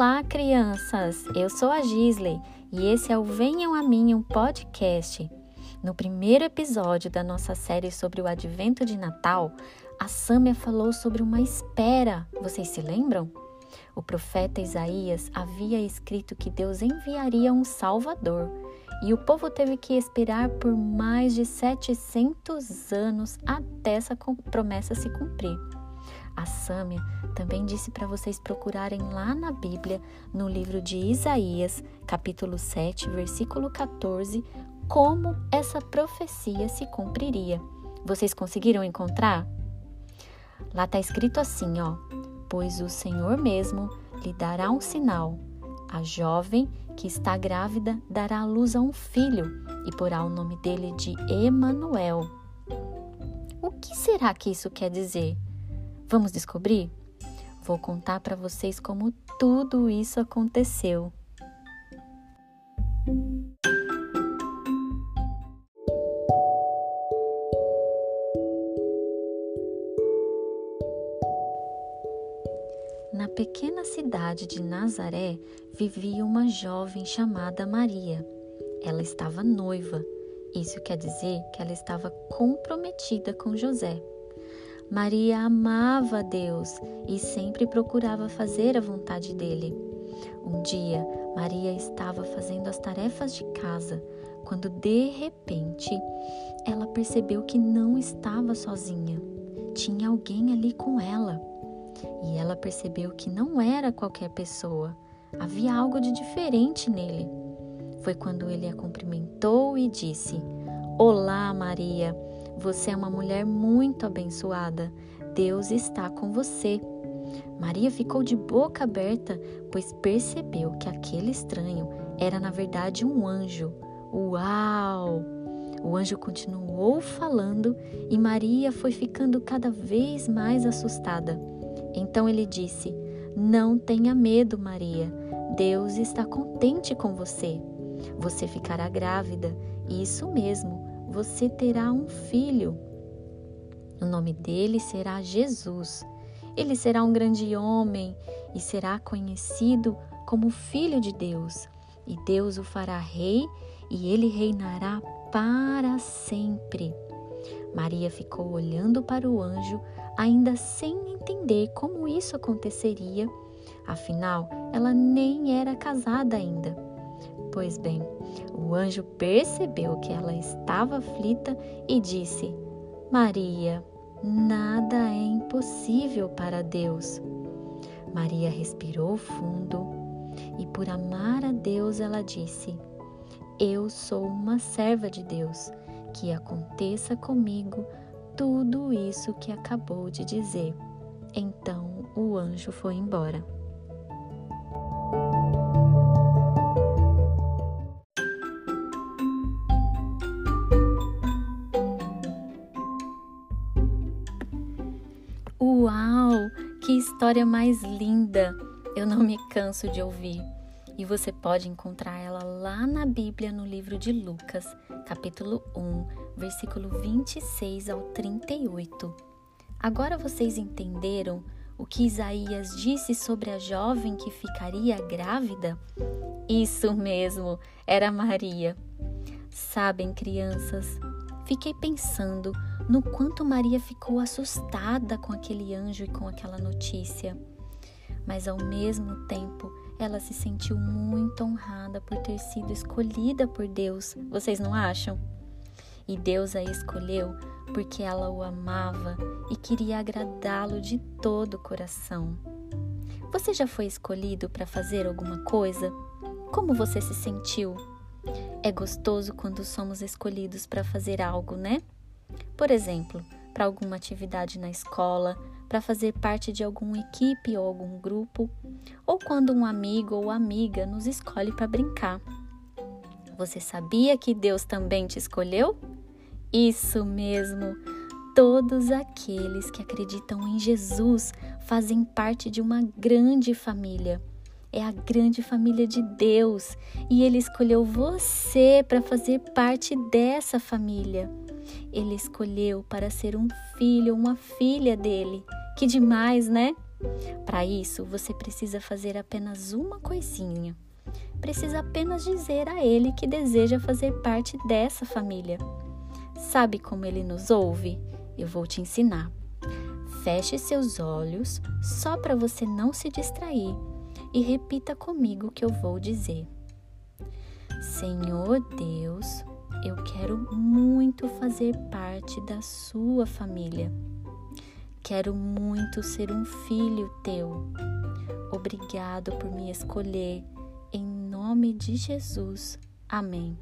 Olá, crianças! Eu sou a Gisley e esse é o Venham a Mim, um podcast. No primeiro episódio da nossa série sobre o advento de Natal, a Sâmia falou sobre uma espera. Vocês se lembram? O profeta Isaías havia escrito que Deus enviaria um Salvador e o povo teve que esperar por mais de 700 anos até essa promessa se cumprir. A Sâmia também disse para vocês procurarem lá na Bíblia, no livro de Isaías, capítulo 7, versículo 14, como essa profecia se cumpriria. Vocês conseguiram encontrar? Lá está escrito assim, ó: Pois o Senhor mesmo lhe dará um sinal. A jovem que está grávida dará à luz a um filho e porá o nome dele de Emanuel. O que será que isso quer dizer? Vamos descobrir? Vou contar para vocês como tudo isso aconteceu. Na pequena cidade de Nazaré vivia uma jovem chamada Maria. Ela estava noiva. Isso quer dizer que ela estava comprometida com José. Maria amava Deus e sempre procurava fazer a vontade dele. Um dia, Maria estava fazendo as tarefas de casa quando de repente ela percebeu que não estava sozinha. Tinha alguém ali com ela. E ela percebeu que não era qualquer pessoa. Havia algo de diferente nele. Foi quando ele a cumprimentou e disse: Olá, Maria. Você é uma mulher muito abençoada. Deus está com você. Maria ficou de boca aberta, pois percebeu que aquele estranho era na verdade um anjo. Uau! O anjo continuou falando e Maria foi ficando cada vez mais assustada. Então ele disse: Não tenha medo, Maria. Deus está contente com você. Você ficará grávida, isso mesmo você terá um filho. O nome dele será Jesus. Ele será um grande homem e será conhecido como Filho de Deus. E Deus o fará rei e ele reinará para sempre. Maria ficou olhando para o anjo, ainda sem entender como isso aconteceria. Afinal, ela nem era casada ainda. Pois bem, o anjo percebeu que ela estava aflita e disse: Maria, nada é impossível para Deus. Maria respirou fundo e, por amar a Deus, ela disse: Eu sou uma serva de Deus, que aconteça comigo tudo isso que acabou de dizer. Então o anjo foi embora. Que história mais linda! Eu não me canso de ouvir. E você pode encontrar ela lá na Bíblia, no livro de Lucas, capítulo 1, versículo 26 ao 38. Agora vocês entenderam o que Isaías disse sobre a jovem que ficaria grávida? Isso mesmo, era Maria. Sabem, crianças, fiquei pensando no quanto Maria ficou assustada com aquele anjo e com aquela notícia. Mas ao mesmo tempo, ela se sentiu muito honrada por ter sido escolhida por Deus. Vocês não acham? E Deus a escolheu porque ela o amava e queria agradá-lo de todo o coração. Você já foi escolhido para fazer alguma coisa? Como você se sentiu? É gostoso quando somos escolhidos para fazer algo, né? Por exemplo, para alguma atividade na escola, para fazer parte de alguma equipe ou algum grupo, ou quando um amigo ou amiga nos escolhe para brincar. Você sabia que Deus também te escolheu? Isso mesmo! Todos aqueles que acreditam em Jesus fazem parte de uma grande família. É a grande família de Deus e Ele escolheu você para fazer parte dessa família. Ele escolheu para ser um filho ou uma filha dele. Que demais, né? Para isso, você precisa fazer apenas uma coisinha. Precisa apenas dizer a ele que deseja fazer parte dessa família. Sabe como ele nos ouve? Eu vou te ensinar. Feche seus olhos só para você não se distrair e repita comigo o que eu vou dizer. Senhor Deus, eu quero muito fazer parte da sua família. Quero muito ser um filho teu. Obrigado por me escolher. Em nome de Jesus. Amém.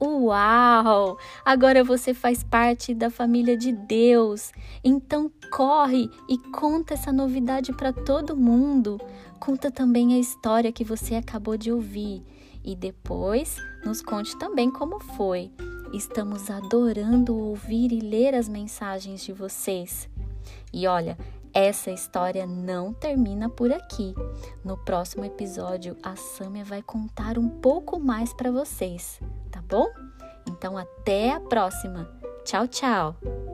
Uau! Agora você faz parte da família de Deus. Então corre e conta essa novidade para todo mundo. Conta também a história que você acabou de ouvir e depois nos conte também como foi. Estamos adorando ouvir e ler as mensagens de vocês. E olha, essa história não termina por aqui. No próximo episódio, a Samia vai contar um pouco mais para vocês, tá bom? Então até a próxima. Tchau, tchau.